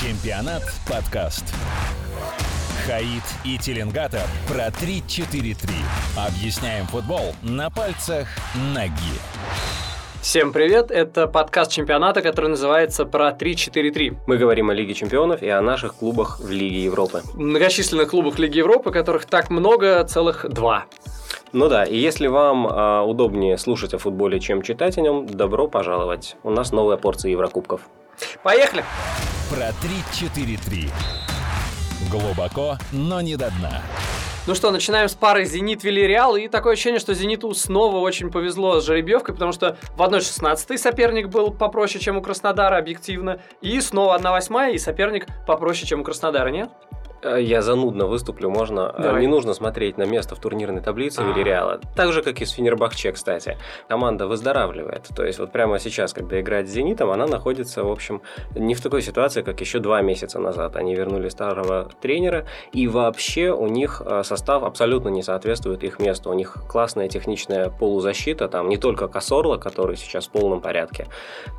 Чемпионат подкаст. Хаид и Теленгатор про 3-4-3. Объясняем футбол на пальцах ноги. Всем привет, это подкаст чемпионата, который называется «Про 3-4-3». Мы говорим о Лиге чемпионов и о наших клубах в Лиге Европы. Многочисленных клубах Лиги Европы, которых так много, целых два. Ну да, и если вам э, удобнее слушать о футболе, чем читать о нем, добро пожаловать. У нас новая порция Еврокубков. Поехали! Про 3-4-3. Глубоко, но не до дна. Ну что, начинаем с пары «Зенит» Вильяреал. И такое ощущение, что «Зениту» снова очень повезло с жеребьевкой, потому что в 1-16 соперник был попроще, чем у Краснодара, объективно. И снова 1-8 и соперник попроще, чем у Краснодара, нет? Э, я занудно выступлю, можно. Э, Давай. Не нужно смотреть на место в турнирной таблице А. Вильяреала. Так же, как и с Фенербахче, кстати. Команда выздоравливает. То есть вот прямо сейчас, когда играет с «Зенитом», она находится, в общем, не в такой ситуации, как еще два месяца назад. Они вернули старого тренера, и вообще у них э, состав абсолютно не соответствует их месту. У них классная техничная полузащита, там не только Косорло, который сейчас в полном порядке,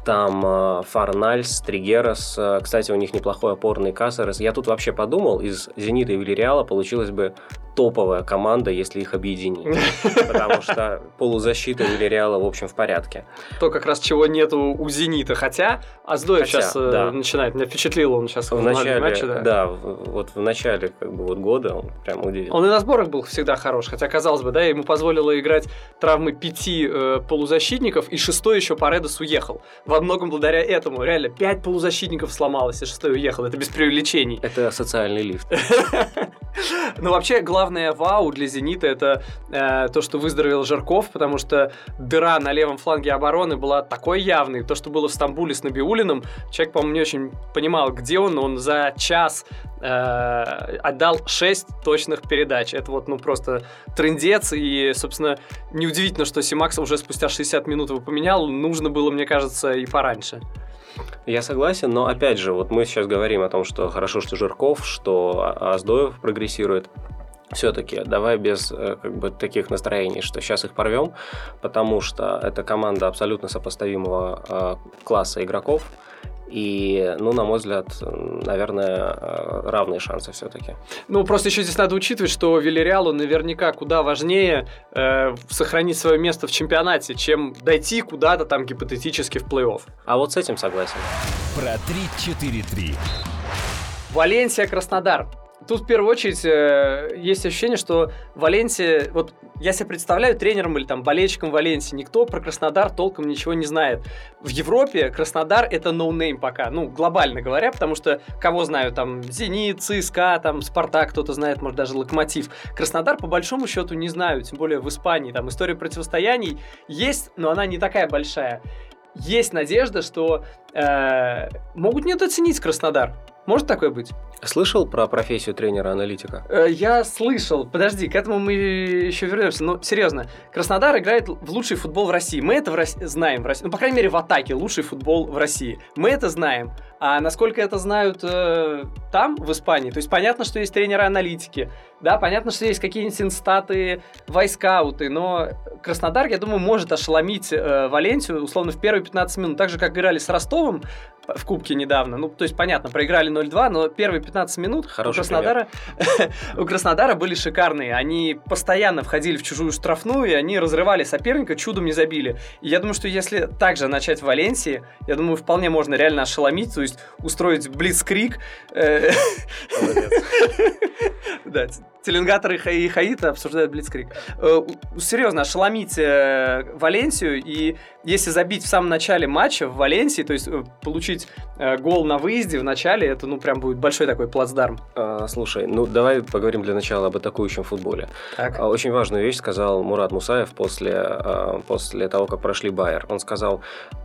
там Фарнальс, Тригерас, кстати, у них неплохой опорный Кассерес. Я тут вообще подумал, из «Зенита» и «Вильяреала» получилась бы топовая команда, если их объединить. Потому что полузащита Вильяреала, в общем, в порядке. То как раз чего нету у «Зенита». Хотя Аздоев Хотя, сейчас э, да. начинает. Меня впечатлил он сейчас В начале, матче, да, вот в начале как бы, вот года он прям удивил. Он и на сборах был всегда хорош, хотя, казалось бы, да, ему позволило играть травмы пяти э, полузащитников, и шестой еще Паредос уехал. Во многом благодаря этому. Реально, пять полузащитников сломалось, и шестой уехал. Это без преувеличений. Это социальный лифт. Но вообще, главное вау для «Зенита» это э, то, что выздоровел Жирков, потому что дыра на левом фланге обороны была такой явной. То, что было в Стамбуле с Набиулиным, человек, по-моему, не очень понимал, где он. Он за час э, отдал 6 точных передач. Это вот, ну, просто трендец. И, собственно, неудивительно, что Симакса уже спустя 60 минут его поменял. Нужно было, мне кажется, и пораньше. Я согласен, но опять же, вот мы сейчас говорим о том, что хорошо, что Жирков, что А- Аздоев прогрессирует. Все-таки давай без э, как бы таких настроений, что сейчас их порвем, потому что это команда абсолютно сопоставимого э, класса игроков. И, ну, на мой взгляд, наверное, равные шансы все-таки. Ну, просто еще здесь надо учитывать, что Вильяреалу наверняка куда важнее э, сохранить свое место в чемпионате, чем дойти куда-то там гипотетически в плей-офф. А вот с этим согласен. Про 3-4-3. Валенсия, Краснодар. Тут в первую очередь э, есть ощущение, что Валенсия, вот я себе представляю тренером или там болельщиком Валенсии, никто про Краснодар толком ничего не знает. В Европе Краснодар это ноунейм пока, ну, глобально говоря, потому что кого знаю, там, Зенит, ЦСКА, там, Спартак, кто-то знает, может, даже Локомотив. Краснодар, по большому счету, не знаю, тем более в Испании, там, история противостояний есть, но она не такая большая. Есть надежда, что э, могут недооценить Краснодар. Может такое быть? Слышал про профессию тренера-аналитика? Э, Я слышал, подожди, к этому мы еще вернемся. Но серьезно, Краснодар играет в лучший футбол в России. Мы это в Рос- знаем в России. Ну, по крайней мере, в атаке лучший футбол в России. Мы это знаем. А насколько это знают э, там, в Испании? То есть понятно, что есть тренеры-аналитики. Да, понятно, что есть какие-нибудь инстаты, вайскауты, но Краснодар, я думаю, может ошеломить э, Валенсию, условно, в первые 15 минут. Так же, как играли с Ростовом в Кубке недавно. Ну, то есть, понятно, проиграли 0-2, но первые 15 минут Хороший у Краснодара, у Краснодара были шикарные. Они постоянно входили в чужую штрафную, и они разрывали соперника, чудом не забили. И я думаю, что если также начать в Валенсии, я думаю, вполне можно реально ошеломить, то есть устроить блицкрик. э. Да, Теленгатор и Ха- и Хаита обсуждают Блицкрик. Э, Серьезно, ошеломить э, Валенсию, и если забить в самом начале матча в Валенсии, то есть получить э, гол на выезде в начале, это, ну, прям будет большой такой плацдарм. А, Слушай, ну давай поговорим для начала об атакующем футболе. Так. А, Очень важную вещь сказал Мурат Мусаев после, а, после того, как прошли Байер. Он сказал,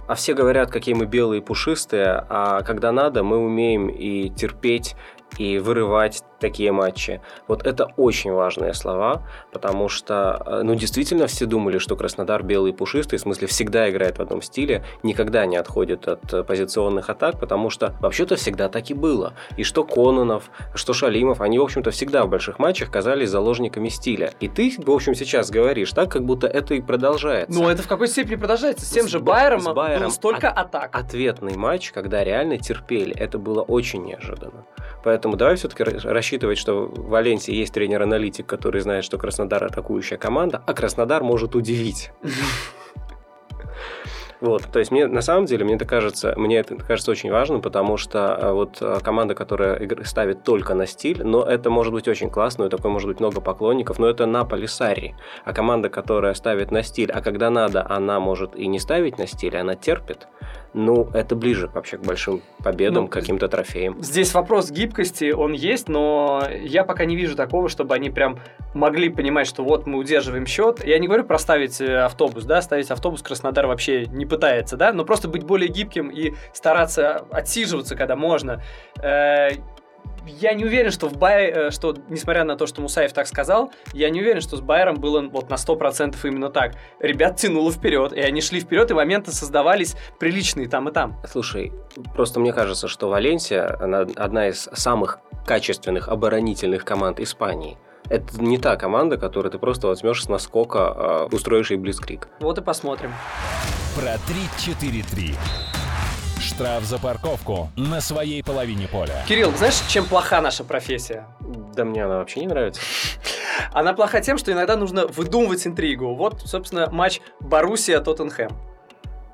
а все говорят, какие мы белые и пушистые, а когда надо, мы умеем и терпеть, и вырывать такие матчи. Вот это очень важные слова, потому что, э, ну, действительно все думали, что Краснодар белый и пушистый, в смысле, всегда играет в одном стиле, никогда не отходит от э, позиционных атак, потому что вообще-то всегда так и было. И что Кононов, что Шалимов, они, в общем-то, всегда в больших матчах казались заложниками стиля. И ты, в общем, сейчас говоришь так, как будто это и продолжается. Ну, это в какой степени продолжается? С тем же Байером, с Байером было столько от- атак. Ответный матч, когда реально терпели, это было очень неожиданно. Поэтому давай все-таки рассчитывать, что в Валенсии есть тренер-аналитик, который знает, что Краснодар атакующая команда, а Краснодар может удивить. Вот, то есть мне на самом деле мне это кажется, мне это кажется очень важным, потому что э, вот э, команда, которая ставит только на стиль, но это может быть очень классно, у такой может быть много поклонников, но это на Полисари. А команда, которая ставит на стиль, а когда надо, она может и не ставить на стиль, она терпит. Ну, это ближе вообще к большим победам, Ну, каким-то трофеям. Здесь вопрос гибкости, он есть, но я пока не вижу такого, чтобы они прям могли понимать, что вот мы удерживаем счет. Я не говорю про ставить э, автобус, да, ставить автобус Краснодар вообще не пытается, да, но просто быть более гибким и стараться отсиживаться, когда можно. Э, Я не уверен, что в Бай, э, что, несмотря на то, что Мусаев так сказал, я не уверен, что с Байером было вот на 100% именно так. Ребят тянуло вперед, и они шли вперед, и моменты создавались приличные там и там. Слушай, просто мне кажется, что Валенсия она одна из самых качественных оборонительных команд Испании. Это не та команда, которую ты просто возьмешь с наскока, э, устроишь ей блицкрик. Вот и посмотрим. Про 3-4-3. Штраф за парковку на своей половине поля. Кирилл, знаешь, чем плоха наша профессия? Да мне она вообще не нравится. Она плоха тем, что иногда нужно выдумывать интригу. Вот, собственно, матч Боруссия-Тоттенхэм.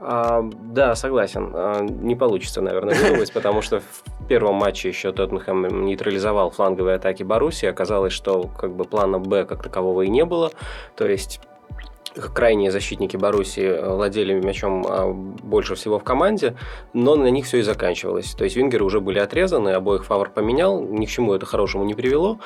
А, да, согласен. А, не получится, наверное, выдумать, потому что в первом матче еще Тоттенхэм нейтрализовал фланговые атаки Баруси. Оказалось, что как бы плана Б как такового и не было. То есть крайние защитники Баруси владели мячом а, больше всего в команде, но на них все и заканчивалось. То есть вингеры уже были отрезаны, обоих Фавор поменял, ни к чему это хорошему не привело.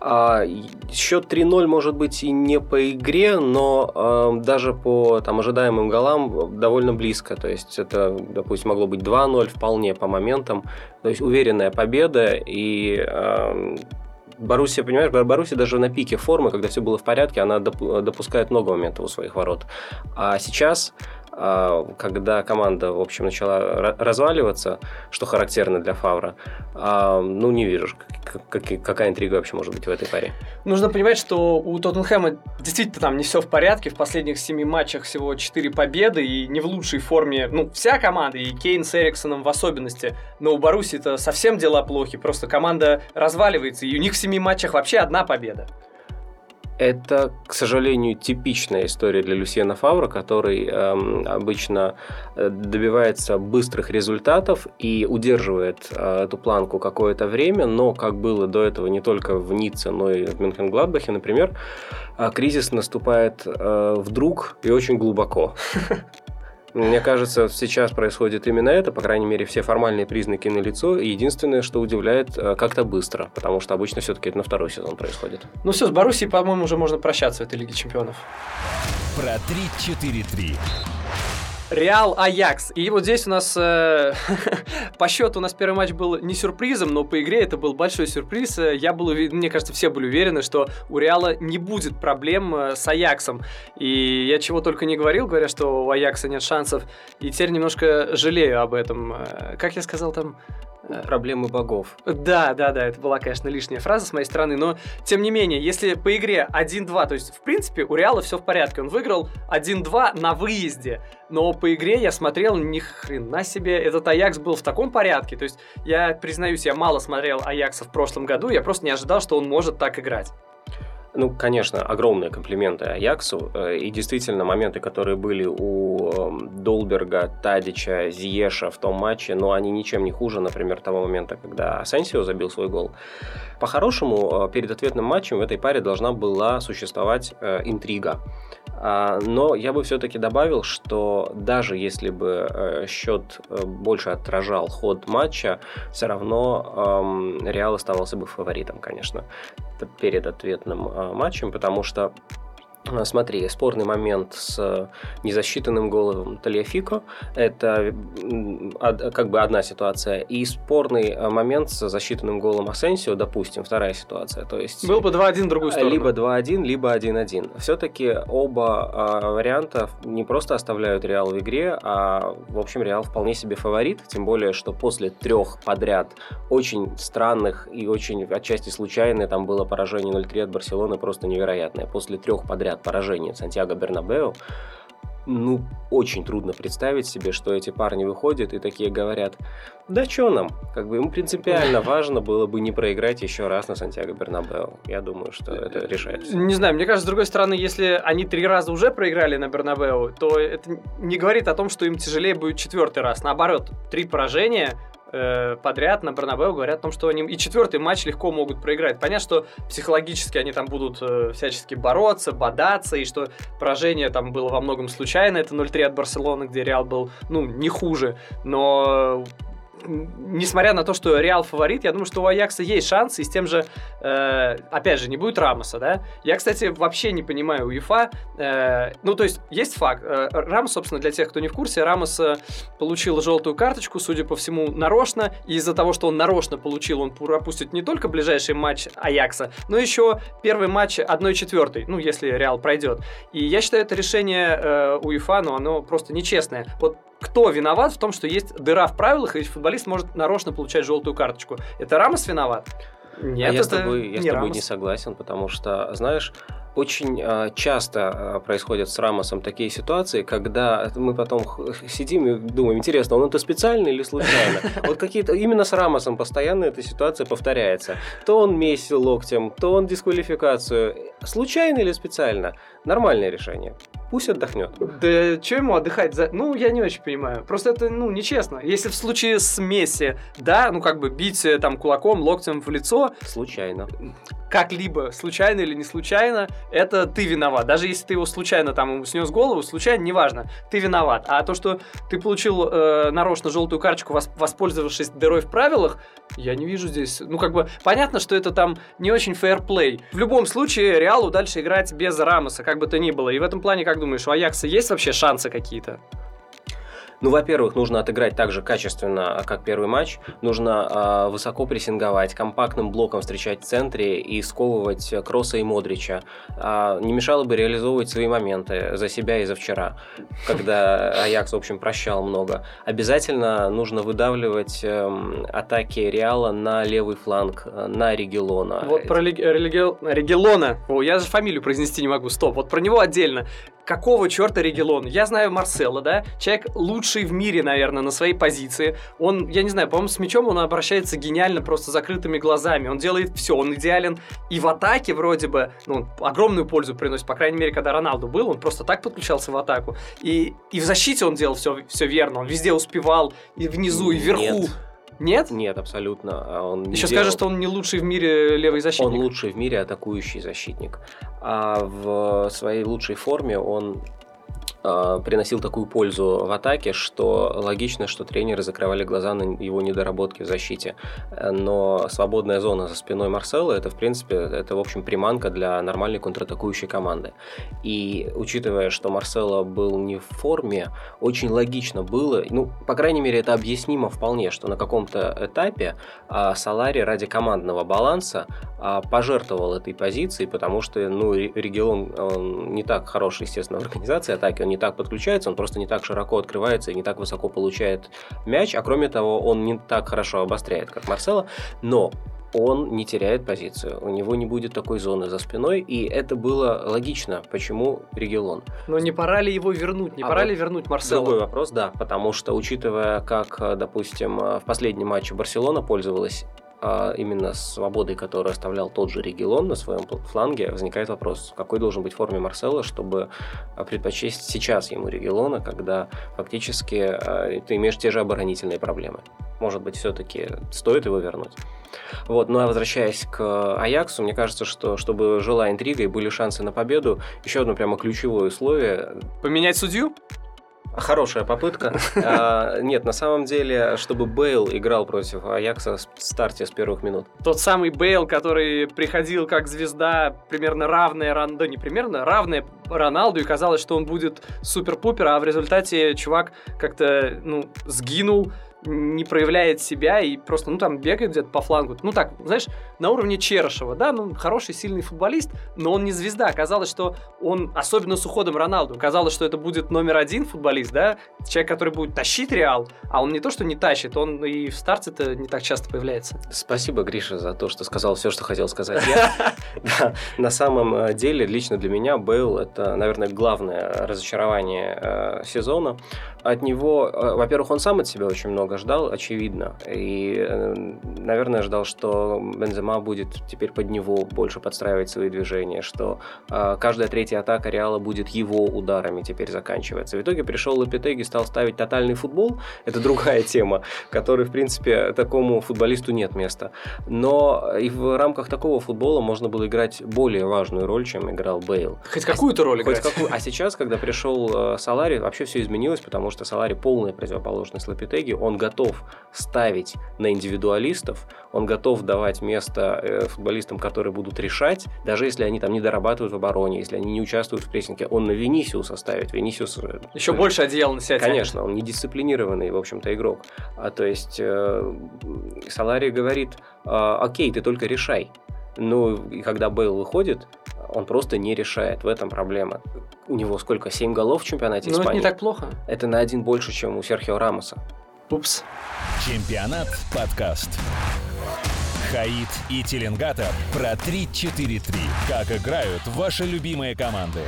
А, счет 3-0 может быть и не по игре, но а, даже по там, ожидаемым голам довольно близко. То есть это, допустим, могло быть 2-0 вполне по моментам. То есть уверенная победа и а, Боруссия, понимаешь, Боруссия даже на пике формы, когда все было в порядке, она допускает много моментов у своих ворот. А сейчас, когда команда, в общем, начала разваливаться, что характерно для Фавра, ну, не вижу, какая интрига вообще может быть в этой паре. Нужно понимать, что у Тоттенхэма действительно там не все в порядке. В последних семи матчах всего 4 победы и не в лучшей форме. Ну, вся команда, и Кейн с Эриксоном в особенности. Но у Баруси это совсем дела плохи. Просто команда разваливается, и у них в семи матчах вообще одна победа. Это, к сожалению, типичная история для Люсьена Фавра, который эм, обычно добивается быстрых результатов и удерживает э, эту планку какое-то время, но, как было до этого не только в Ницце, но и в Мюнхен-Гладбахе, например, э, кризис наступает э, вдруг и очень глубоко. Мне кажется, сейчас происходит именно это, по крайней мере, все формальные признаки налицо, и единственное, что удивляет, как-то быстро, потому что обычно все-таки это на второй сезон происходит. Ну все, с Боруссией, по-моему, уже можно прощаться в этой Лиге Чемпионов. Про 3-4-3. Реал Аякс. И вот здесь у нас э, по счету у нас первый матч был не сюрпризом, но по игре это был большой сюрприз. Я был уверен, мне кажется, все были уверены, что у Реала не будет проблем с Аяксом. И я чего только не говорил, говоря, что у Аякса нет шансов. И теперь немножко жалею об этом. Как я сказал там? Проблемы богов. Да, да, да, это была, конечно, лишняя фраза с моей стороны, но тем не менее, если по игре 1-2, то есть, в принципе, у Реала все в порядке, он выиграл 1-2 на выезде, но по игре я смотрел, ни хрена себе, этот Аякс был в таком порядке, то есть, я признаюсь, я мало смотрел Аякса в прошлом году, я просто не ожидал, что он может так играть. Ну, конечно, огромные комплименты Аяксу. И действительно, моменты, которые были у Долберга, Тадича, Зиеша в том матче, но они ничем не хуже, например, того момента, когда Асенсио забил свой гол. По-хорошему, перед ответным матчем в этой паре должна была существовать интрига. Но я бы все-таки добавил, что даже если бы счет больше отражал ход матча, все равно Реал оставался бы фаворитом, конечно, перед ответным матчем, потому что А, смотри, спорный момент с незасчитанным голом Тальяфико – это как бы одна ситуация. И спорный а, момент с засчитанным голом Асенсио, допустим, вторая ситуация. То есть Был бы 2-1 в другую сторону. Либо 2-1, либо 1-1. Все-таки оба а, варианта не просто оставляют Реал в игре, а, в общем, Реал вполне себе фаворит. Тем более, что после трех подряд очень странных и очень отчасти случайных, там было поражение 0-3 от Барселоны просто невероятное. После трех подряд поражений поражение Сантьяго Бернабеу, ну, очень трудно представить себе, что эти парни выходят и такие говорят, да что нам, как бы им принципиально важно было бы не проиграть еще раз на Сантьяго Бернабеу. Я думаю, что это решается. Не знаю, мне кажется, с другой стороны, если они три раза уже проиграли на Бернабеу, то это не говорит о том, что им тяжелее будет четвертый раз. Наоборот, три поражения – э, подряд на Барнабеу говорят о том, что они и четвертый матч легко могут проиграть. Понятно, что психологически они там будут э, всячески бороться, бодаться, и что поражение там было во многом случайно. Это 0-3 от Барселоны, где Реал был, ну, не хуже. Но несмотря на то, что Реал фаворит, я думаю, что у Аякса есть шансы, и с тем же, э, опять же, не будет Рамоса, да? Я, кстати, вообще не понимаю УЕФА, э, ну, то есть, есть факт, э, Рамос, собственно, для тех, кто не в курсе, Рамос э, получил желтую карточку, судя по всему, нарочно, и из-за того, что он нарочно получил, он пропустит не только ближайший матч Аякса, но еще первый матч 1-4, ну, если Реал пройдет. И я считаю, это решение э, УЕФА, но оно просто нечестное. Вот кто виноват в том, что есть дыра в правилах, и футболист может нарочно получать желтую карточку? Это Рамос виноват? Нет, а я с тобой, я с тобой не согласен, потому что, знаешь, очень э, часто э, происходят с Рамосом такие ситуации, когда мы потом сидим и думаем, интересно, он это специально или случайно? Вот какие-то именно с Рамосом постоянно эта ситуация повторяется. То он Месси локтем, то он дисквалификацию. Случайно или специально? Нормальное решение. Пусть отдохнет. Да что ему отдыхать? За... Ну, я не очень понимаю. Просто это, ну, нечестно. Если в случае с Месси, да, ну, как бы бить э, там кулаком, локтем в лицо... Случайно. Как-либо, случайно или не случайно, это ты виноват. Даже если ты его случайно там снес голову, случайно, неважно, ты виноват. А то, что ты получил э, нарочно желтую карточку, воспользовавшись дырой в правилах, я не вижу здесь... Ну, как бы, понятно, что это там не очень фейерплей. В любом случае, Реалу дальше играть без Рамоса, как бы то ни было. И в этом плане, как думаешь, у Аякса есть вообще шансы какие-то? Ну, во-первых, нужно отыграть так же качественно, как первый матч. Нужно э, высоко прессинговать, компактным блоком встречать в центре и сковывать Кросса и Модрича. Э, не мешало бы реализовывать свои моменты за себя и за вчера, когда Аякс, в общем, прощал много. Обязательно нужно выдавливать э, атаки Реала на левый фланг, на Регелона. Вот про Регелона. О, я же фамилию произнести не могу. Стоп. Вот про него отдельно какого черта Регелон? Я знаю Марсела, да? Человек лучший в мире, наверное, на своей позиции. Он, я не знаю, по-моему, с мячом он обращается гениально, просто закрытыми глазами. Он делает все, он идеален и в атаке вроде бы, ну, огромную пользу приносит, по крайней мере, когда Роналду был, он просто так подключался в атаку. И, и в защите он делал все, все верно, он везде успевал, и внизу, и вверху. Нет. Нет? Нет, абсолютно. А он Еще делал... скажешь, что он не лучший в мире левый защитник. Он лучший в мире атакующий защитник. А в своей лучшей форме он приносил такую пользу в атаке, что логично, что тренеры закрывали глаза на его недоработки в защите. Но свободная зона за спиной Марсела, это, в принципе, это, в общем, приманка для нормальной контратакующей команды. И учитывая, что Марсело был не в форме, очень логично было, ну, по крайней мере, это объяснимо вполне, что на каком-то этапе а, Салари ради командного баланса а, пожертвовал этой позицией, потому что, ну, регион он не так хороший, естественно, в организации атаки, он не так подключается, он просто не так широко открывается и не так высоко получает мяч, а кроме того, он не так хорошо обостряет, как Марсело, но он не теряет позицию, у него не будет такой зоны за спиной, и это было логично, почему Регелон. Но не пора ли его вернуть, не а пора вот ли вернуть Марсело? Другой вопрос, да, потому что, учитывая, как, допустим, в последнем матче Барселона пользовалась а именно свободой, которую оставлял тот же Регелон на своем фланге, возникает вопрос, какой должен быть форме Марсела, чтобы а, предпочесть сейчас ему Регелона, когда фактически а, ты имеешь те же оборонительные проблемы. Может быть, все-таки стоит его вернуть. Вот, ну а возвращаясь к Аяксу, мне кажется, что чтобы жила интрига и были шансы на победу, еще одно прямо ключевое условие. Поменять судью? Хорошая попытка. А, нет, на самом деле, чтобы Бейл играл против Аякса в старте с первых минут. Тот самый Бейл, который приходил как звезда, примерно равная, да не примерно, равная Роналду, и казалось, что он будет супер-пупер, а в результате чувак как-то, ну, сгинул, не проявляет себя и просто, ну, там, бегает где-то по флангу. Ну, так, знаешь, на уровне Черышева, да, ну, хороший, сильный футболист, но он не звезда. Казалось, что он, особенно с уходом Роналду, казалось, что это будет номер один футболист, да, человек, который будет тащить Реал, а он не то, что не тащит, он и в старте-то не так часто появляется. Спасибо, Гриша, за то, что сказал все, что хотел сказать я. На самом э, деле, лично для меня Бейл – это, наверное, главное разочарование э, сезона. От него, э, во-первых, он сам от себя очень много много ждал, очевидно. И, э, наверное, ждал, что Бензема будет теперь под него больше подстраивать свои движения, что э, каждая третья атака Реала будет его ударами теперь заканчиваться. В итоге пришел Лапитеги, стал ставить тотальный футбол. Это другая тема, которой, в принципе, такому футболисту нет места. Но и в рамках такого футбола можно было играть более важную роль, чем играл Бейл. Хоть какую-то роль играть. Какую. А сейчас, когда пришел э, Салари, вообще все изменилось, потому что Салари полная противоположность Лапитеги. Он готов ставить на индивидуалистов, он готов давать место э, футболистам, которые будут решать, даже если они там не дорабатывают в обороне, если они не участвуют в прессинге, он на Венисиуса ставит. Венисиус... Э, Еще больше одеял на себя Конечно, он недисциплинированный, в общем-то, игрок. А, то есть э, Салари говорит, «А, окей, ты только решай. Ну, и когда Бейл выходит, он просто не решает. В этом проблема. У него сколько? Семь голов в чемпионате Ну, это не так плохо. Это на один больше, чем у Серхио Рамоса. Упс. Чемпионат подкаст. Хаид и Теленгатор про 3-4-3. Как играют ваши любимые команды.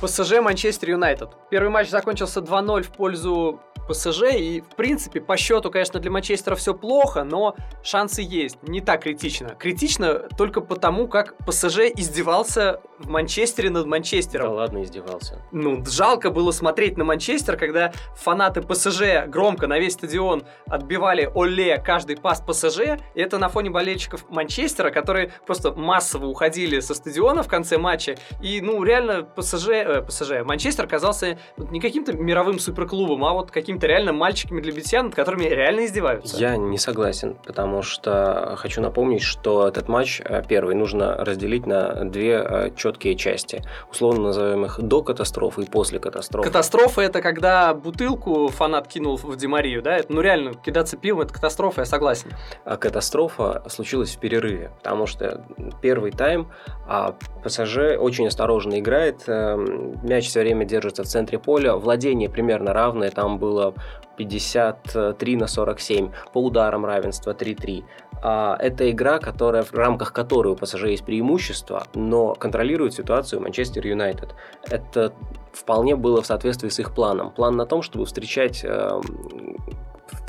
ПСЖ Манчестер Юнайтед. Первый матч закончился 2-0 в пользу ПСЖ, и, в принципе, по счету, конечно, для Манчестера все плохо, но шансы есть. Не так критично. Критично только потому, как ПСЖ издевался в Манчестере над Манчестером. Да ладно, издевался. Ну, жалко было смотреть на Манчестер, когда фанаты ПСЖ громко на весь стадион отбивали Оле каждый пас ПСЖ, и это на фоне болельщиков Манчестера, которые просто массово уходили со стадиона в конце матча, и, ну, реально ПСЖ, э, ПСЖ, Манчестер оказался не каким-то мировым суперклубом, а вот каким какими-то реально мальчиками для битья, над которыми реально издеваются. Я не согласен, потому что хочу напомнить, что этот матч э, первый нужно разделить на две э, четкие части. Условно назовем их до катастрофы и после катастрофы. Катастрофа это когда бутылку фанат кинул в Демарию, да? Это, ну реально, кидаться пивом это катастрофа, я согласен. А катастрофа случилась в перерыве, потому что первый тайм а ПСЖ очень осторожно играет, эм, мяч все время держится в центре поля, владение примерно равное, там было 53 на 47, по ударам равенство 3-3. А, это игра, которая, в рамках которой у ПСЖ есть преимущество, но контролирует ситуацию Манчестер Юнайтед. Это вполне было в соответствии с их планом. План на том, чтобы встречать эм,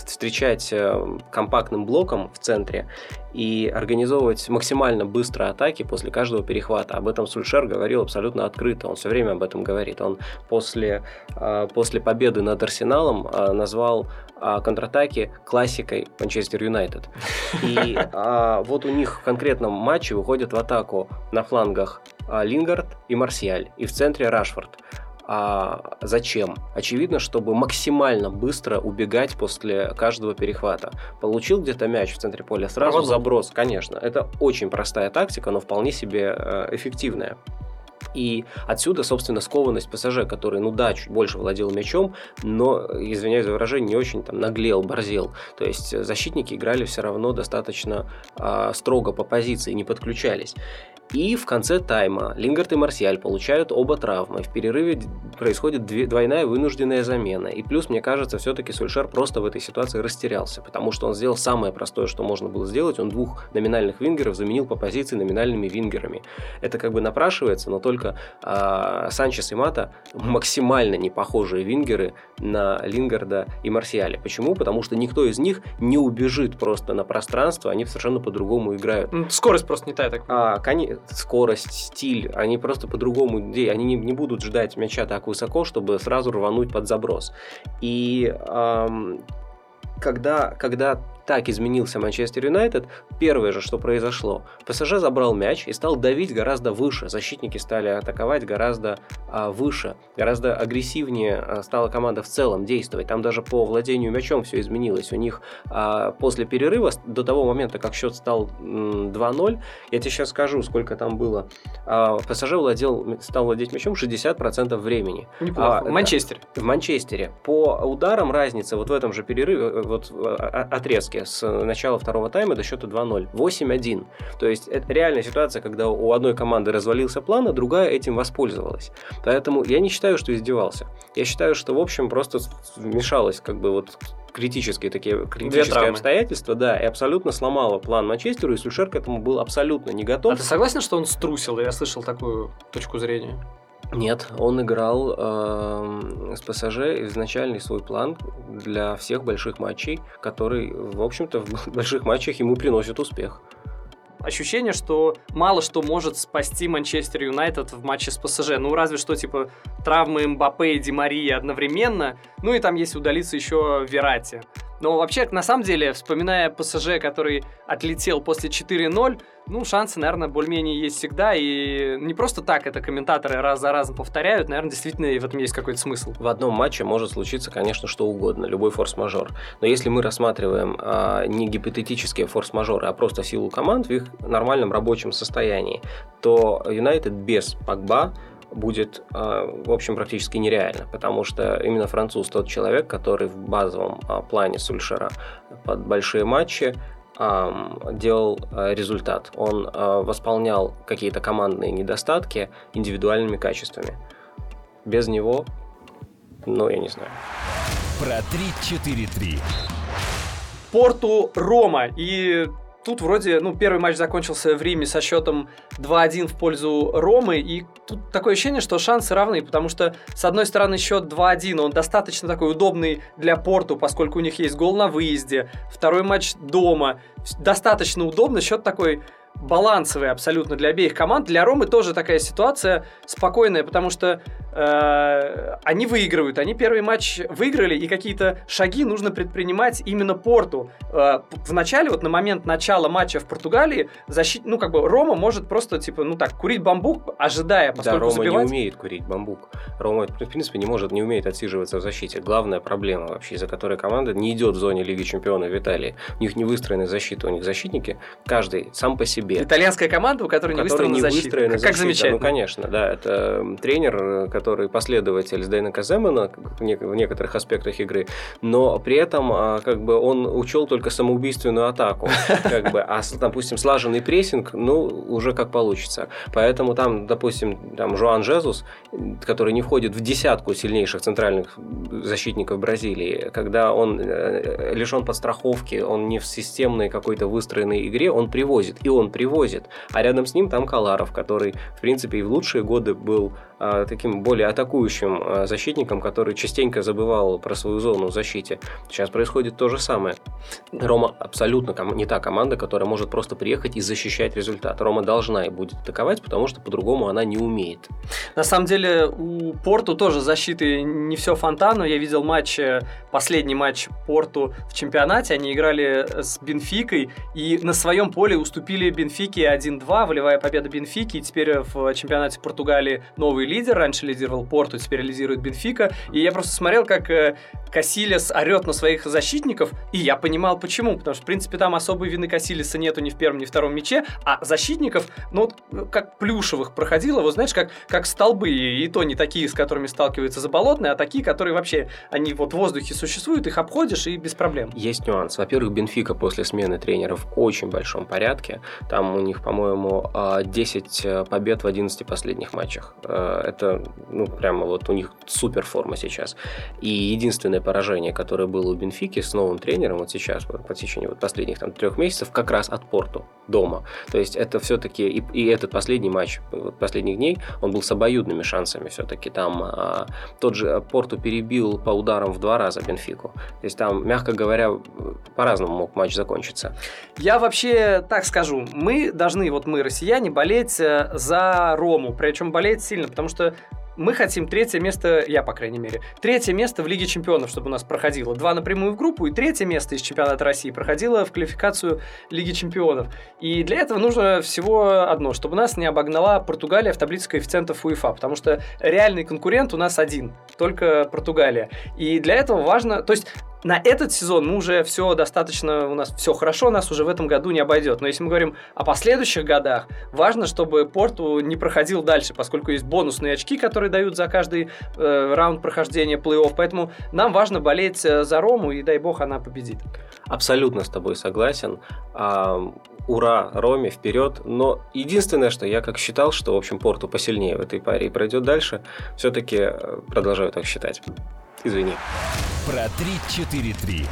встречать э, компактным блоком в центре и организовывать максимально быстро атаки после каждого перехвата. Об этом Сульшер говорил абсолютно открыто, он все время об этом говорит. Он после, э, после победы над Арсеналом э, назвал контратаки классикой Манчестер Юнайтед. И вот у них в конкретном матче выходят в атаку на флангах Лингард и Марсиаль, и в центре Рашфорд. А зачем? Очевидно, чтобы максимально быстро убегать после каждого перехвата. Получил где-то мяч в центре поля, сразу Проводом. заброс, конечно. Это очень простая тактика, но вполне себе э, эффективная. И отсюда, собственно, скованность ПСЖ, который, ну да, чуть больше владел мячом, но, извиняюсь за выражение, не очень там наглел, борзел. То есть защитники играли все равно достаточно э, строго по позиции, не подключались. И в конце тайма Лингард и Марсиаль получают оба травмы. В перерыве происходит двойная вынужденная замена. И плюс, мне кажется, все-таки Сульшер просто в этой ситуации растерялся, потому что он сделал самое простое, что можно было сделать. Он двух номинальных вингеров заменил по позиции номинальными вингерами. Это как бы напрашивается, но только а, Санчес и Мата максимально не похожие вингеры на Лингарда и Марсиаля. Почему? Потому что никто из них не убежит просто на пространство, они совершенно по-другому играют. Скорость просто не та, так. А, конечно скорость, стиль, они просто по-другому, они не, не будут ждать мяча так высоко, чтобы сразу рвануть под заброс. И эм, когда, когда так изменился Манчестер Юнайтед, первое же, что произошло, ПСЖ забрал мяч и стал давить гораздо выше. Защитники стали атаковать гораздо а, выше, гораздо агрессивнее а, стала команда в целом действовать. Там даже по владению мячом все изменилось. У них а, после перерыва, до того момента, как счет стал 2-0, я тебе сейчас скажу, сколько там было. А, ПСЖ владел, стал владеть мячом 60% времени. Неплохо. А, в Манчестере. В Манчестере. По ударам разница вот в этом же перерыве, э, вот в отрезке с начала второго тайма до счета 2-0. 8-1. То есть это реальная ситуация, когда у одной команды развалился план, а другая этим воспользовалась. Поэтому я не считаю, что издевался. Я считаю, что, в общем, просто вмешалось как бы вот критические такие критические обстоятельства, да, и абсолютно сломало план Манчестеру, и Сульшер к этому был абсолютно не готов. А ты согласен, что он струсил? Я слышал такую точку зрения. Нет, он играл э, с ПСЖ изначальный свой план для всех больших матчей, который, в общем-то, в больших матчах ему приносит успех ощущение, что мало что может спасти Манчестер Юнайтед в матче с ПСЖ. Ну, разве что, типа, травмы Мбаппе и Ди Марии одновременно. Ну, и там есть удалиться еще Верати. Но вообще, на самом деле, вспоминая ПСЖ, который отлетел после 4-0, ну, шансы, наверное, более-менее есть всегда. И не просто так это комментаторы раз за разом повторяют. Наверное, действительно в этом есть какой-то смысл. В одном матче может случиться, конечно, что угодно, любой форс-мажор. Но если мы рассматриваем а, не гипотетические форс-мажоры, а просто силу команд в их нормальном рабочем состоянии, то Юнайтед без Пакба будет, а, в общем, практически нереально, потому что именно француз тот человек, который в базовом а, плане Сульшера под большие матчи делал а, результат. Он восполнял какие-то командные недостатки индивидуальными качествами. Без него, ну, я не знаю. Про 3-4-3. Порту Рома. И тут вроде, ну, первый матч закончился в Риме со счетом 2-1 в пользу Ромы, и тут такое ощущение, что шансы равны, потому что, с одной стороны, счет 2-1, он достаточно такой удобный для Порту, поскольку у них есть гол на выезде, второй матч дома, достаточно удобно, счет такой балансовый абсолютно для обеих команд. Для Ромы тоже такая ситуация спокойная, потому что э, они выигрывают. Они первый матч выиграли, и какие-то шаги нужно предпринимать именно Порту. Э, в начале, вот на момент начала матча в Португалии, защит, ну, как бы Рома может просто, типа, ну так, курить бамбук, ожидая, поскольку Да, Рома забивать... не умеет курить бамбук. Рома, в принципе, не может, не умеет отсиживаться в защите. Главная проблема вообще, из-за которой команда не идет в зоне Лиги Чемпионов в Италии. У них не выстроена защита, у них защитники, каждый сам по себе. Итальянская команда, у которой у не выстроена не защита. Выстроена как, защита. как замечательно. Ну, конечно, да. Это тренер, который последователь Сдейна Каземана в некоторых аспектах игры, но при этом а, как бы он учел только самоубийственную атаку. Как бы, а, допустим, слаженный прессинг, ну, уже как получится. Поэтому там, допустим, там Жуан Жезус, который не входит в десятку сильнейших центральных защитников Бразилии, когда он э, лишен подстраховки, он не в системной какой-то выстроенной игре, он привозит. И он привозит. А рядом с ним там Каларов, который, в принципе, и в лучшие годы был а, таким более атакующим а, защитником, который частенько забывал про свою зону в защите. Сейчас происходит то же самое. Рома абсолютно не та команда, которая может просто приехать и защищать результат. Рома должна и будет атаковать, потому что по-другому она не умеет. На самом деле у Порту тоже защиты не все фонтану. Я видел матч, э, последний матч Порту в чемпионате. Они играли с Бенфикой и на своем поле уступили Бенфике Бенфики 1-2, волевая победа Бенфики, и теперь в чемпионате Португалии новый лидер, раньше лидировал Порту, теперь лидирует Бенфика, и я просто смотрел, как э, Касилес орет на своих защитников, и я понимал почему, потому что, в принципе, там особой вины Касилеса нету ни в первом, ни в втором мяче, а защитников, ну, вот, э, как плюшевых проходило, вот знаешь, как, как столбы, и то не такие, с которыми сталкиваются заболотные, а такие, которые вообще, они вот в воздухе существуют, их обходишь и без проблем. Есть нюанс. Во-первых, Бенфика после смены тренера в очень большом порядке, там у них, по-моему, 10 а, э, побед в 11 последних матчах. Это, ну, прямо вот у них супер форма сейчас. И единственное поражение, которое было у Бенфики с новым тренером вот сейчас, вот, по течению вот последних там трех месяцев, как раз от Порту дома. То есть это все-таки и, и этот последний матч вот, последних дней, он был с обоюдными шансами все-таки. Там а, тот же Порту перебил по ударам в два раза Бенфику. То есть там, мягко говоря, по-разному мог матч закончиться. Я вообще так скажу, мы должны, вот мы, россияне, болеть э, за Рому. Причем болеть сильно, потому что мы хотим третье место, я, по крайней мере, третье место в Лиге Чемпионов, чтобы у нас проходило. Два напрямую в группу, и третье место из чемпионата России проходило в квалификацию Лиги Чемпионов. И для этого нужно всего одно, чтобы нас не обогнала Португалия в таблице коэффициентов УЕФА, потому что реальный конкурент у нас один, только Португалия. И для этого важно, то есть на этот сезон мы уже все достаточно, у нас все хорошо, нас уже в этом году не обойдет. Но если мы говорим о последующих годах, важно, чтобы Порту не проходил дальше, поскольку есть бонусные очки, которые дают за каждый э, раунд прохождения плей-офф. Поэтому нам важно болеть э, за Рому, и дай бог она победит. Абсолютно с тобой согласен. А, ура, Роме, вперед. Но единственное, что я как считал, что, в общем, Порту посильнее в этой паре и пройдет дальше, все-таки э, продолжаю так считать. Извини. Про 3-4-3.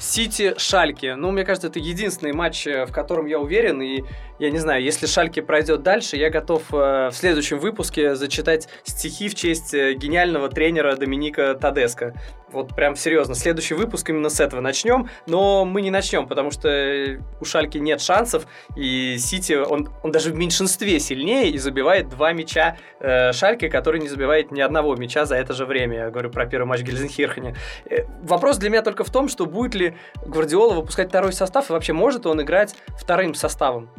Сити Шальки. Ну, мне кажется, это единственный матч, э, в котором я уверен. И я не знаю, если Шальки пройдет дальше, я готов э, в следующем выпуске зачитать стихи в честь э, гениального тренера Доминика Тадеско. Вот прям серьезно. Следующий выпуск именно с этого начнем. Но мы не начнем, потому что у Шальки нет шансов. И Сити, он, он даже в меньшинстве сильнее и забивает два мяча э, Шальки, который не забивает ни одного мяча за это же время. Я говорю про первый матч Гельзенхирхене. Э, вопрос для меня только в том, что будет ли Гвардиола выпускать второй состав, и вообще может он играть вторым составом?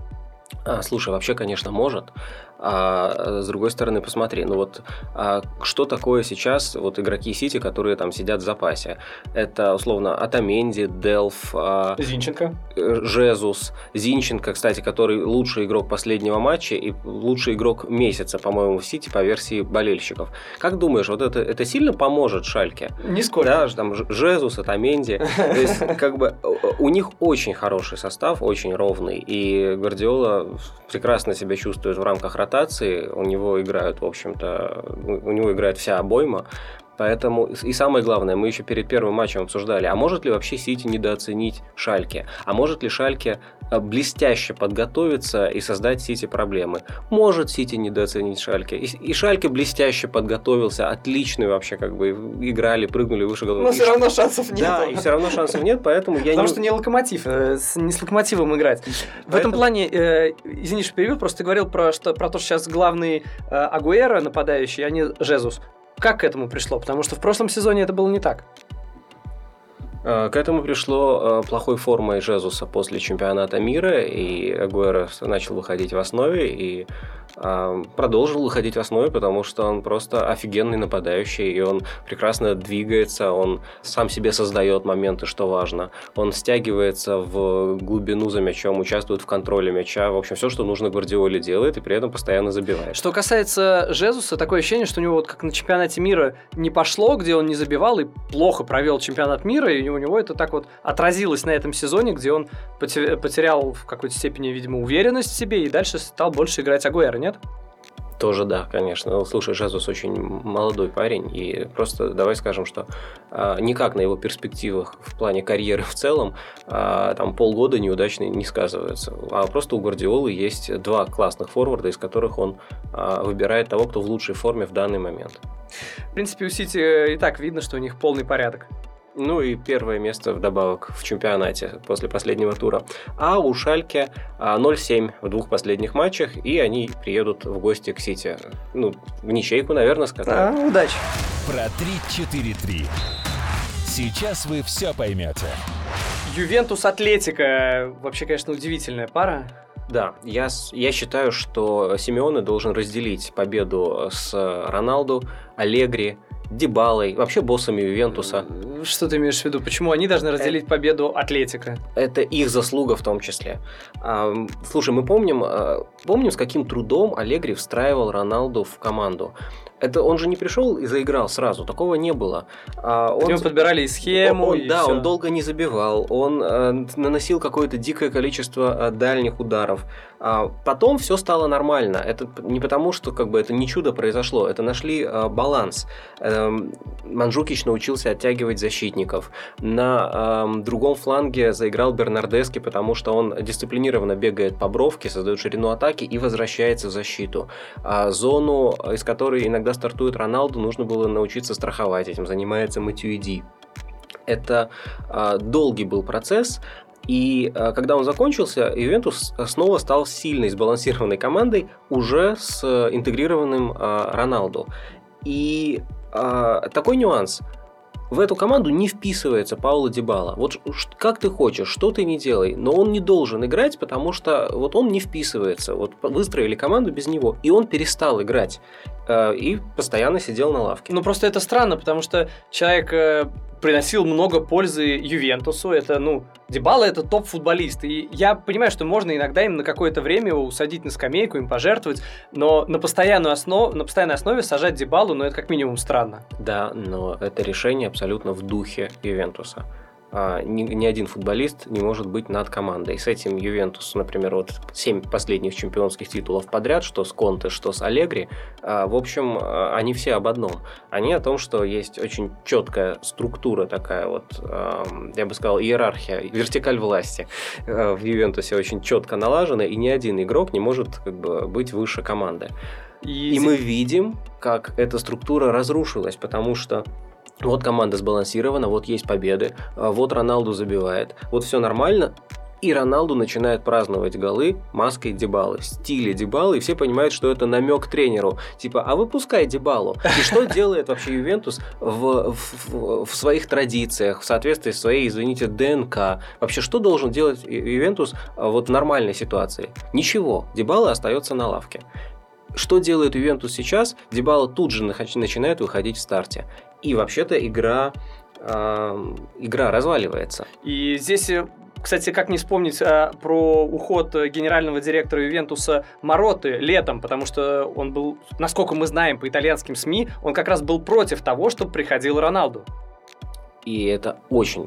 А, слушай, вообще, конечно, может. А с другой стороны, посмотри, ну вот а что такое сейчас вот игроки Сити, которые там сидят в запасе? Это, условно, Атаменди, Делф, а, Зинченко, Жезус, Зинченко, кстати, который лучший игрок последнего матча и лучший игрок месяца, по-моему, в Сити по версии болельщиков. Как думаешь, вот это, это сильно поможет Шальке? Нисколько. Да, там Жезус, Атаменди. То есть, как бы, у них очень хороший состав, очень ровный, и Гвардиола прекрасно себя чувствует в рамках ротации, у него играют, в общем-то, у него играет вся обойма, Поэтому, и самое главное, мы еще перед первым матчем обсуждали, а может ли вообще Сити недооценить Шальке? А может ли Шальке э, блестяще подготовиться и создать Сити проблемы? Может Сити недооценить Шальке? И, и Шальке блестяще подготовился, отличный вообще, как бы играли, прыгнули выше головы. Но все равно шансов нет. Да, и все равно шансов нет, поэтому я Потому не... что не локомотив, э, не с локомотивом играть. Поэтому... В этом плане, э, извини, что перебил, просто ты говорил про, что, про то, что сейчас главный э, Агуэра нападающий, а не Жезус. Как к этому пришло? Потому что в прошлом сезоне это было не так. Э, к этому пришло э, плохой формой Жезуса после чемпионата мира, и Агуэро начал выходить в основе, и а, продолжил выходить в основе, потому что он просто офигенный нападающий, и он прекрасно двигается, он сам себе создает моменты, что важно. Он стягивается в глубину за мячом, участвует в контроле мяча. В общем, все, что нужно Гвардиоле делает, и при этом постоянно забивает. Что касается Жезуса, такое ощущение, что у него вот как на чемпионате мира не пошло, где он не забивал и плохо провел чемпионат мира, и у него это так вот отразилось на этом сезоне, где он потерял в какой-то степени, видимо, уверенность в себе и дальше стал больше играть Агуэра, нет? Тоже да, конечно. Ну, слушай, Жазус очень молодой парень, и просто давай скажем, что а, никак на его перспективах в плане карьеры в целом а, там полгода неудачный не сказывается. А просто у Гвардиолы есть два классных форварда, из которых он а, выбирает того, кто в лучшей форме в данный момент. В принципе, у Сити и так видно, что у них полный порядок. Ну и первое место вдобавок в чемпионате после последнего тура. А у Шальке 0-7 в двух последних матчах, и они приедут в гости к Сити. Ну, в ничейку, наверное, сказать. А, удачи. Про 3-4-3. Сейчас вы все поймете. Ювентус Атлетика. Вообще, конечно, удивительная пара. Да, я, я считаю, что Симеоне должен разделить победу с Роналду, Аллегри, Дебалой, вообще боссами Ювентуса. Что ты имеешь в виду? Почему они должны разделить это, победу Атлетика? Это их заслуга в том числе. А, слушай, мы помним, а, помним, с каким трудом Аллегри встраивал Роналду в команду. Это он же не пришел и заиграл сразу, такого не было. А он, Ему подбирали и схему. Он, и да, все. он долго не забивал, он э, наносил какое-то дикое количество э, дальних ударов. А потом все стало нормально. Это не потому, что как бы это не чудо произошло, это нашли э, баланс. Э, Манжукич научился оттягивать защитников. На э, другом фланге заиграл Бернардески, потому что он дисциплинированно бегает по бровке, создает ширину атаки и возвращается в защиту. А зону, из которой иногда стартует Роналду, нужно было научиться страховать. Этим занимается Матюиди. Это э, долгий был процесс, И э, когда он закончился, Ювентус снова стал сильной, сбалансированной командой уже с интегрированным э, Роналду. И э, такой нюанс – в эту команду не вписывается Пауло Дебала. Вот как ты хочешь, что ты не делай, но он не должен играть, потому что вот он не вписывается. Вот выстроили команду без него, и он перестал играть. Э, и постоянно сидел на лавке. Ну, просто это странно, потому что человек э, приносил много пользы Ювентусу. Это, ну, Дебала это топ-футболист. И я понимаю, что можно иногда им на какое-то время его усадить на скамейку, им пожертвовать, но на, постоянную основ... на постоянной основе сажать Дебалу, ну, это как минимум странно. Да, но это решение абсолютно в духе Ювентуса ни, ни один футболист не может быть над командой. С этим Ювентус, например, вот 7 последних чемпионских титулов подряд, что с Конте, что с Аллегри, а, в общем, а, они все об одном. Они о том, что есть очень четкая структура такая вот, я бы сказал, иерархия, вертикаль власти в Ювентусе очень четко налажена, и ни один игрок не может как бы, быть выше команды. И, и мы видим, как эта структура разрушилась, потому что вот команда сбалансирована, вот есть победы, а вот Роналду забивает, вот все нормально, и Роналду начинает праздновать голы маской Дебалы, в стиле Дебалы, и все понимают, что это намек тренеру. Типа, а выпускай Дебалу. И что делает вообще Ювентус в, в, в своих традициях, в соответствии с своей, извините, ДНК? Вообще, что должен делать Ювентус вот в нормальной ситуации? Ничего. Дебала остается на лавке. Что делает Ювентус сейчас? Дебала тут же начинает выходить в старте. И вообще-то игра, э, игра разваливается. И здесь э, кстати, как не вспомнить а, про уход генерального директора Ювентуса Мороты летом, потому что он был, насколько мы знаем по итальянским СМИ, он как раз был против того, чтобы приходил Роналду. И это очень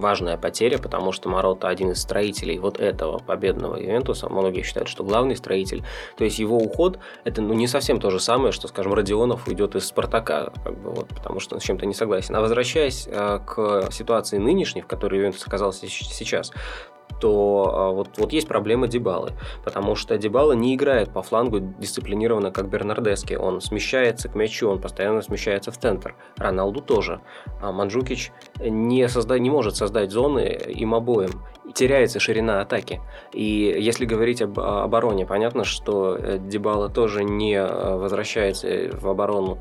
важная потеря, потому что Марота один из строителей вот этого победного Ювентуса. Многие считают, что главный строитель. То есть его уход это ну, не совсем то же самое, что, скажем, Родионов уйдет из Спартака, как бы, вот, потому что он с чем-то не согласен. А возвращаясь э, к ситуации нынешней, в которой Ювентус оказался сейчас, то а, вот, вот есть проблема Дебалы, потому что Дебала не играет по флангу дисциплинированно, как Бернардески. Он смещается к мячу, он постоянно смещается в центр. Роналду тоже. А Манджукич не, созда... не может создать зоны им обоим. Теряется ширина атаки. И если говорить об обороне, понятно, что э, Дебала тоже не э, возвращается в оборону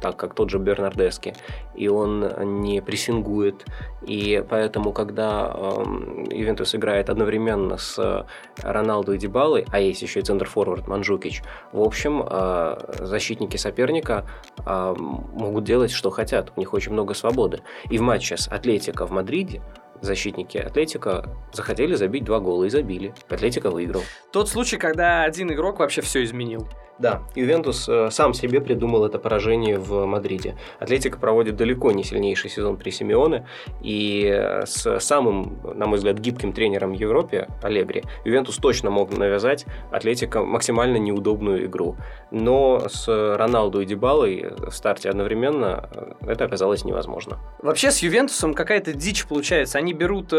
так как тот же Бернардески, и он не прессингует, и поэтому, когда э, Ювентус играет одновременно с Роналду и Дебалой, а есть еще и центр-форвард Манжукич, в общем, э, защитники соперника э, могут делать, что хотят, у них очень много свободы. И в матче с Атлетико в Мадриде защитники Атлетика захотели забить два гола и забили. Атлетика выиграл. Тот случай, когда один игрок вообще все изменил. Да, Ювентус э, сам себе придумал это поражение в Мадриде. Атлетика проводит далеко не сильнейший сезон при Симеоне, и э, с самым, на мой взгляд, гибким тренером в Европе, Алегри, Ювентус точно мог навязать Атлетика максимально неудобную игру. Но с Роналду и Дебалой в старте одновременно э, это оказалось невозможно. Вообще с Ювентусом какая-то дичь получается. Они берут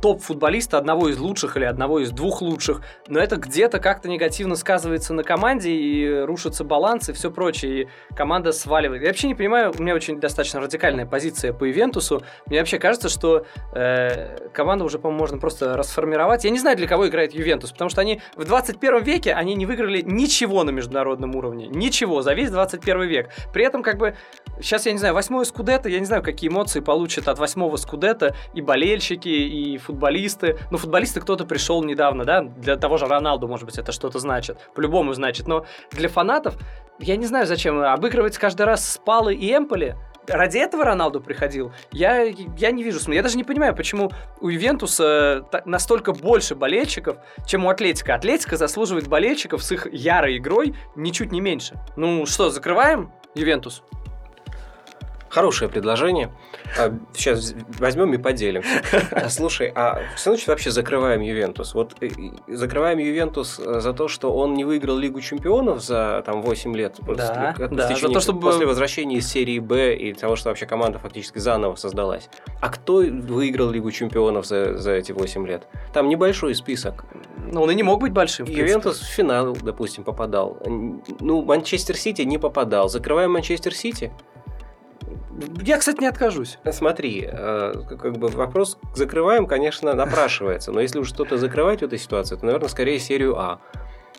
топ-футболиста, одного из лучших или одного из двух лучших, но это где-то как-то негативно сказывается на команде и рушится баланс и все прочее, и команда сваливает. Я вообще не понимаю, у меня очень достаточно радикальная позиция по Ивентусу. Мне вообще кажется, что э, команду уже, по-моему, можно просто расформировать. Я не знаю, для кого играет Ювентус, потому что они в 21 веке они не выиграли ничего на международном уровне. Ничего за весь 21 век. При этом, как бы, сейчас, я не знаю, восьмое скудета, я не знаю, какие эмоции получат от восьмого скудета и болельщики, и футболисты. Ну, футболисты кто-то пришел недавно, да, для того же Роналду, может быть, это что-то значит. По-любому значит. Но для фанатов, я не знаю, зачем обыгрывать каждый раз Спалы и Эмполи. Ради этого Роналду приходил? Я, я не вижу смысла. Я даже не понимаю, почему у Ювентуса настолько больше болельщиков, чем у Атлетика. Атлетика заслуживает болельщиков с их ярой игрой ничуть не меньше. Ну что, закрываем Ювентус? Хорошее предложение. Сейчас а, возьмем и поделим. А, слушай, а все значит вообще закрываем Ювентус? Вот э, закрываем Ювентус э, за то, что он не выиграл Лигу Чемпионов за там 8 лет. Да, да. За то, чтобы... После возвращения из серии Б и того, что вообще команда фактически заново создалась. А кто выиграл Лигу Чемпионов за, за эти 8 лет? Там небольшой список. Но он и не мог быть большим. Ювентус в финал, допустим, попадал. Ну, Манчестер Сити не попадал. Закрываем Манчестер Сити Я, кстати, не откажусь. Смотри, э, как бы вопрос закрываем, конечно, напрашивается. Но если уж что-то закрывать в этой ситуации, то, наверное, скорее серию А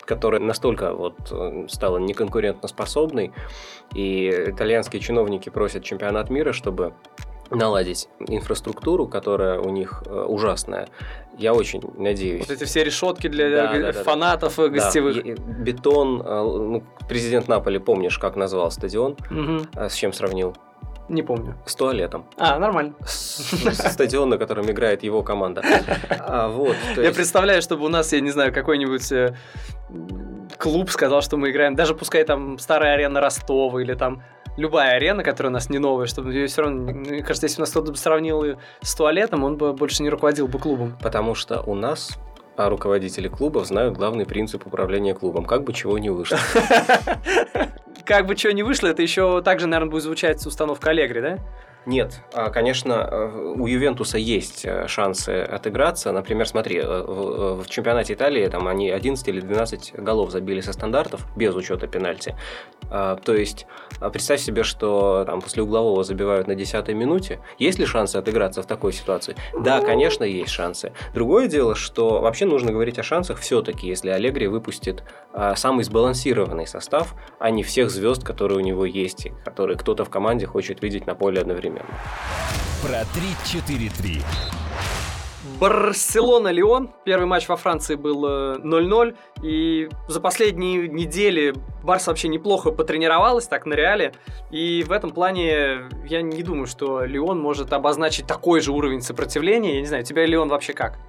которая настолько вот э, стала неконкурентоспособной, и итальянские чиновники просят чемпионат мира, чтобы наладить инфраструктуру, которая у них э, ужасная. Я очень надеюсь. Вот эти все решетки для да, да, да, фанатов да. гостевых. Да. Бетон. Ну, президент Наполи, помнишь, как назвал стадион? Угу. С чем сравнил? Не помню. С туалетом. А, нормально. Стадион, на котором играет его команда. А, Я представляю, чтобы у нас, я не знаю, какой-нибудь э, клуб сказал, что мы играем, даже пускай там старая арена Ростова или там любая арена, которая у нас не новая, чтобы ее все равно, мне кажется, если у нас кто-то бы сравнил с туалетом, он бы больше не руководил бы клубом. Потому что у нас а руководители клубов знают главный принцип управления клубом. Как бы чего не вышло. Как бы чего не вышло, это еще также, наверное, будет звучать установка Аллегри, да? Нет, а, конечно, э, у Ювентуса есть э, шансы отыграться. Например, смотри, э, в чемпионате Италии там они 11 или 12 голов забили со стандартов, без учета пенальти. А, то есть, а, представь себе, что там после углового забивают на 10 минуте. Есть ли шансы отыграться в такой ситуации? Да, конечно, есть шансы. Другое дело, что вообще нужно говорить о шансах все-таки, если Аллегри выпустит самый сбалансированный состав, а не всех звезд, которые у него есть, которые кто-то в команде хочет видеть на поле одновременно одновременно. Про 3-4-3. Барселона-Леон. Первый матч во Франции был 0-0. Э, и за последние недели Барса вообще неплохо потренировалась так на реале. И в этом плане я не думаю, что Леон может обозначить такой же уровень сопротивления. Я не знаю, у тебя Леон вообще как?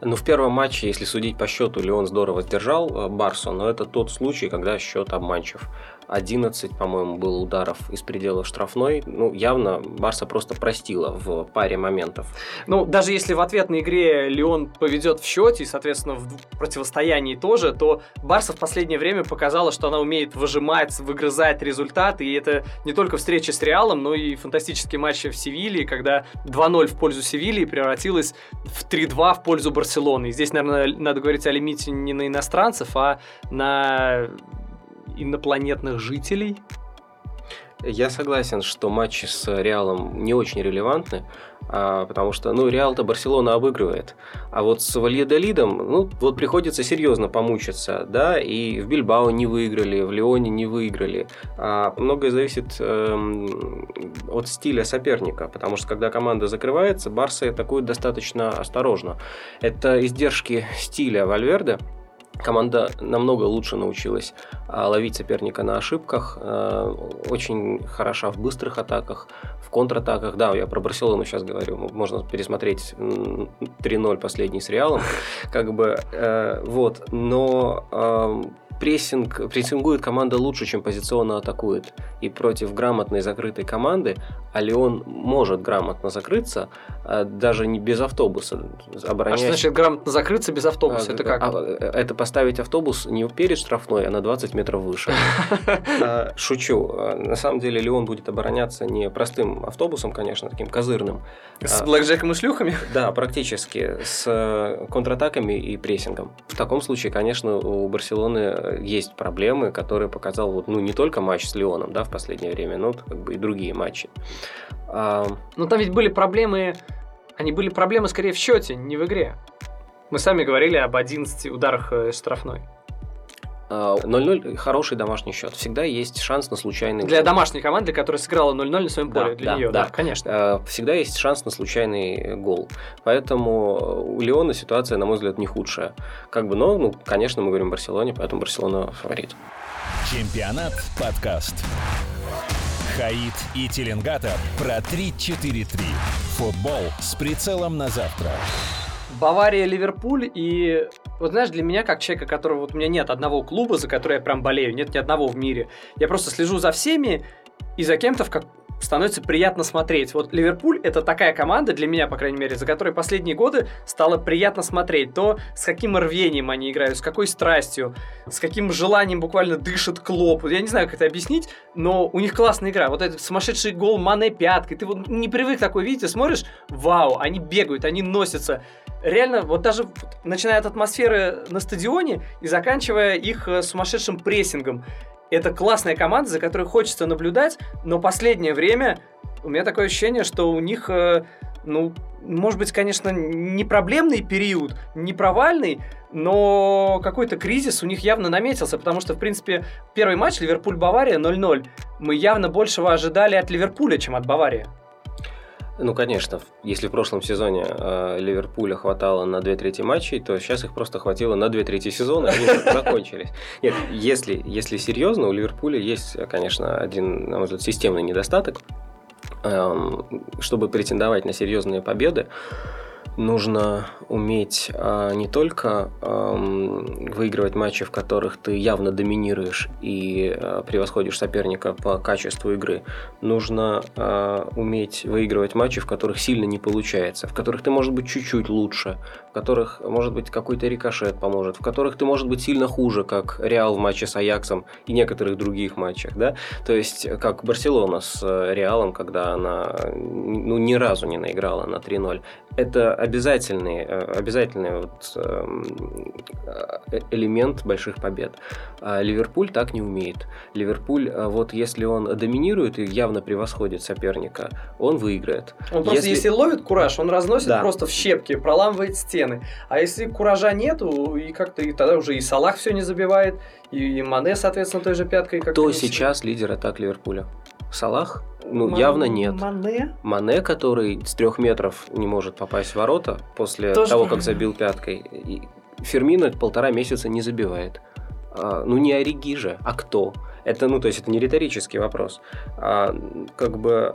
Ну, в первом матче, если судить по счету, Леон здорово сдержал э, Барсу, но это тот случай, когда счет обманчив. 11, по-моему, было ударов из предела штрафной. Ну, явно Барса просто простила в паре моментов. Ну, даже если в ответной игре Леон поведет в счете, и, соответственно, в противостоянии тоже, то Барса в последнее время показала, что она умеет выжимать, выгрызать результаты, и это не только встреча с Реалом, но и фантастические матчи в Севилье, когда 2-0 в пользу Севильи превратилось в 3-2 в пользу Барселоны. И здесь, наверное, надо говорить о лимите не на иностранцев, а на инопланетных жителей. Я согласен, что матчи с Реалом не очень релевантны, а, потому что, ну, Реал-то Барселона обыгрывает. А вот с Вальедолидом, ну, вот приходится серьезно помучиться, да, и в Бильбао не выиграли, в Леоне не выиграли. А многое зависит эм, от стиля соперника, потому что когда команда закрывается, Барса атакует достаточно осторожно. Это издержки стиля Вальверде, Команда намного лучше научилась а, ловить соперника на ошибках, а, очень хороша в быстрых атаках, в контратаках. Да, я про Барселону сейчас говорю, можно пересмотреть 3-0 последний с Реалом, как бы, э, вот, но прессинг, прессингует команда лучше, чем позиционно атакует. И против грамотной закрытой команды, а Леон может грамотно закрыться, а, даже не без автобуса. Обороняясь... А что значит грамотно закрыться без автобуса? А, это как? А, это поставить автобус не перед штрафной, а на 20 метров выше. А, шучу. На самом деле Леон будет обороняться не простым автобусом, конечно, таким козырным. С блэкджеком и шлюхами? Да, практически. С э, контратаками и прессингом. В таком случае, конечно, у Барселоны есть проблемы, которые показал вот, ну, не только матч с Леоном, да, в последнее время, но как бы и другие матчи. А... Но там ведь были проблемы, они были проблемы скорее в счете, не в игре. Мы сами говорили об 11 ударах э, штрафной. 0-0 хороший домашний счет. Всегда есть шанс на случайный Для гол. домашней команды, которая сыграла 0-0 на своем поле, да, для да, нее, да. да, конечно. Э, всегда есть шанс на случайный гол. Поэтому у Леона ситуация, на мой взгляд, не худшая. Как бы, но, ну, конечно, мы говорим о Барселоне, поэтому Барселона фаворит. Чемпионат подкаст. Хаид и Теленгатор про 3-4-3. Футбол с прицелом на завтра. Бавария, Ливерпуль и вот знаешь, для меня, как человека, которого вот у меня нет одного клуба, за который я прям болею, нет ни одного в мире, я просто слежу за всеми и за кем-то в как становится приятно смотреть. Вот Ливерпуль это такая команда, для меня, по крайней мере, за которой последние годы стало приятно смотреть. То, с каким рвением они играют, с какой страстью, с каким желанием буквально дышит Клоп. Я не знаю, как это объяснить, но у них классная игра. Вот этот сумасшедший гол Мане пяткой. Ты вот не привык такой видеть, ты смотришь, вау, они бегают, они носятся реально, вот даже начиная от атмосферы на стадионе и заканчивая их э, сумасшедшим прессингом. Это классная команда, за которой хочется наблюдать, но последнее время у меня такое ощущение, что у них, э, ну, может быть, конечно, не проблемный период, не провальный, но какой-то кризис у них явно наметился, потому что, в принципе, первый матч Ливерпуль-Бавария 0-0. Мы явно большего ожидали от Ливерпуля, чем от Баварии. Ну, конечно, если в прошлом сезоне э, Ливерпуля хватало на две трети матчей, то сейчас их просто хватило на две трети сезона, они закончились. Нет, если, если серьезно, у Ливерпуля есть, конечно, один, на мой взгляд, системный недостаток. Эм, чтобы претендовать на серьезные победы, нужно уметь а, не только а, выигрывать матчи, в которых ты явно доминируешь и а, превосходишь соперника по качеству игры, нужно а, уметь выигрывать матчи, в которых сильно не получается, в которых ты, может быть, чуть-чуть лучше, в которых, может быть, какой-то рикошет поможет, в которых ты, может быть, сильно хуже, как Реал в матче с Аяксом и некоторых других матчах, да, то есть как Барселона с э, Реалом, когда она ну, ни разу не наиграла на 3-0. Это обязательный, э, обязательный вот эм, э, элемент больших побед. А Ливерпуль так не умеет. Ливерпуль, э, вот если он доминирует и явно превосходит соперника, он выиграет. Он просто, если, ловит кураж, он разносит да. просто в щепки, проламывает стены. А если куража нету, и как-то и тогда уже и Салах все не забивает, и, и Мане, соответственно, той же пяткой. Кто сейчас лидер атак Ливерпуля? Салах? Ну, Ман... явно нет. Мане? Мане, который с трех метров не может попасть в ворота после Тоже того, как забил пяткой. И Фермино полтора месяца не забивает. А, ну, не Ориги же, а кто? Это, ну, то есть, это не риторический вопрос. А, как бы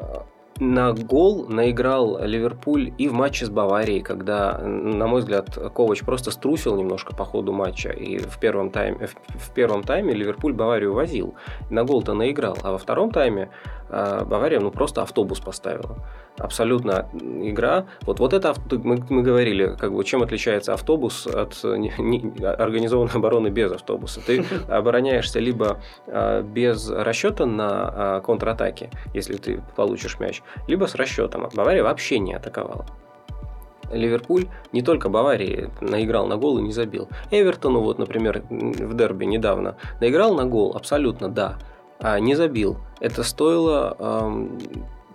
на гол наиграл Ливерпуль и в матче с Баварией, когда, на мой взгляд, Ковач просто струсил немножко по ходу матча. И в первом тайме, в первом тайме Ливерпуль Баварию возил. На гол-то наиграл. А во втором тайме Бавария ну, просто автобус поставила. Абсолютно игра. Вот, вот это мы, мы говорили, как бы, чем отличается автобус от не, не, организованной обороны без автобуса. Ты обороняешься либо а, без расчета на а, контратаке, если ты получишь мяч, либо с расчетом. Бавария вообще не атаковала. Ливерпуль не только Баварии наиграл на гол и не забил. Эвертону, вот, например, в дерби недавно наиграл на гол, абсолютно да, а не забил. Это стоило эм,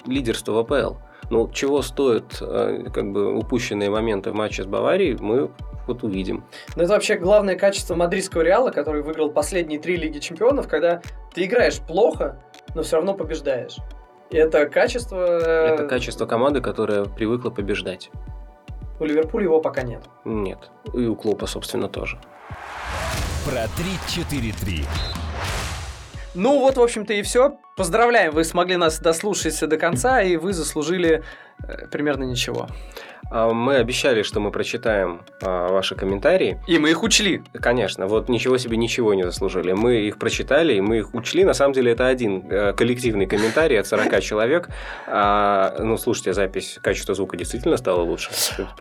лидерства в АПЛ. Ну, чего стоят э, как бы упущенные моменты в матче с Баварией, мы вот увидим. Ну, это вообще главное качество мадридского Реала, который выиграл последние три Лиги Чемпионов, когда ты играешь плохо, но все равно побеждаешь. И это качество... Э, это качество команды, которая привыкла побеждать. У Ливерпуля его пока нет. Нет. И у Клопа, собственно, тоже. Про 3-4-3. Ну вот, в общем-то, и все. Поздравляем, вы смогли нас дослушать до конца, и вы заслужили э, примерно ничего. А, мы обещали, что мы прочитаем а, ваши комментарии. И мы их учли. Конечно, вот ничего себе ничего не заслужили. Мы их прочитали, и мы их учли. На самом деле это один э, коллективный комментарий от 40 человек. А, ну, слушайте, запись, качество звука действительно стало лучше.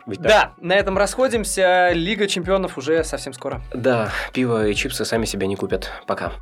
Да, на этом расходимся. Лига чемпионов уже совсем скоро. Да, пиво и чипсы сами себя не купят. Пока.